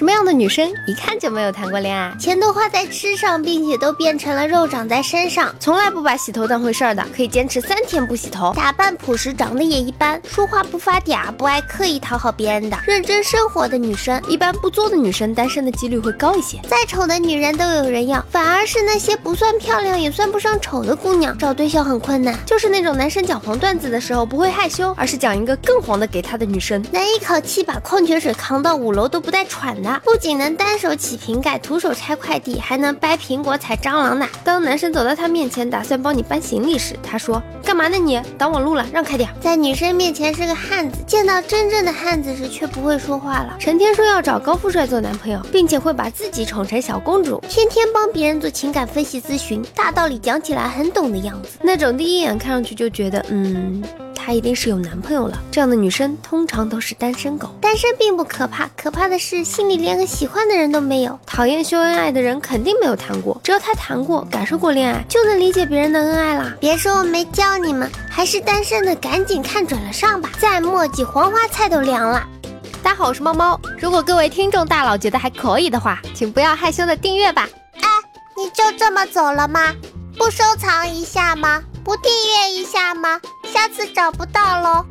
什么样的女生一看就没有谈过恋爱？钱都花在吃上，并且都变成了肉长在身上，从来不把洗头当回事儿的，可以坚持三天不洗头，打扮朴实，长得也一般，说话不发嗲，不爱刻意讨好别人的，认真生活的女生，一般不作的女生单身的几率会高一些。再丑的女人都有人要，反而是那些不算漂亮也算不上丑的姑娘，找对象很困难。就是那种男生讲黄段子的时候不会害羞，而是讲一个更黄的给他的女生，能一口气把矿泉水扛到五楼都不带喘的，不仅能单手起瓶盖，徒手拆快递，还能掰苹果踩蟑螂呢。当男生走到他面前，打算帮你搬行李时，他说：“干嘛呢你？挡我路了，让开点。”在女生面前是个汉子，见到真正的汉子时却不会说话了，成天说要找高富帅做男朋友，并且会把自己宠成小公主，天天帮别人做情感分析咨询，大道理讲起来很懂的样子，那种第一眼看上去就觉得，嗯。她一定是有男朋友了，这样的女生通常都是单身狗。单身并不可怕，可怕的是心里连个喜欢的人都没有。讨厌秀恩爱的人肯定没有谈过，只要他谈过，感受过恋爱，就能理解别人的恩爱啦。别说我没教你们，还是单身的赶紧看准了上吧，再墨迹黄花菜都凉了。大家好，我是猫猫。如果各位听众大佬觉得还可以的话，请不要害羞的订阅吧。哎，你就这么走了吗？不收藏一下吗？不订阅一下吗？下次找不到喽。